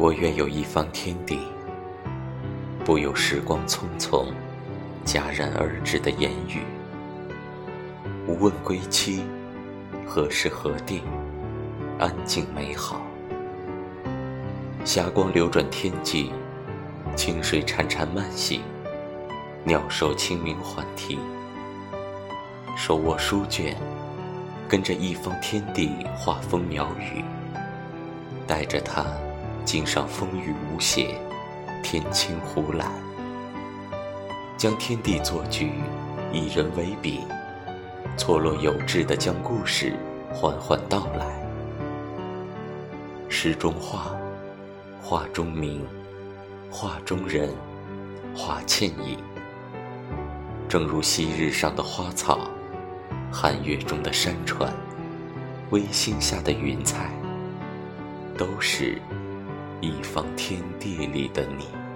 我愿有一方天地，不有时光匆匆戛然而止的言语。无问归期，何时何地，安静美好。霞光流转天际，清水潺潺漫行，鸟兽清明缓啼。手握书卷，跟着一方天地画风描雨，带着它。经上风雨无邪，天青湖蓝。将天地作局，以人为笔，错落有致地将故事缓缓道来。诗中画，画中名，画中人，画倩影。正如昔日上的花草，寒月中的山川，微星下的云彩，都是。一方天地里的你。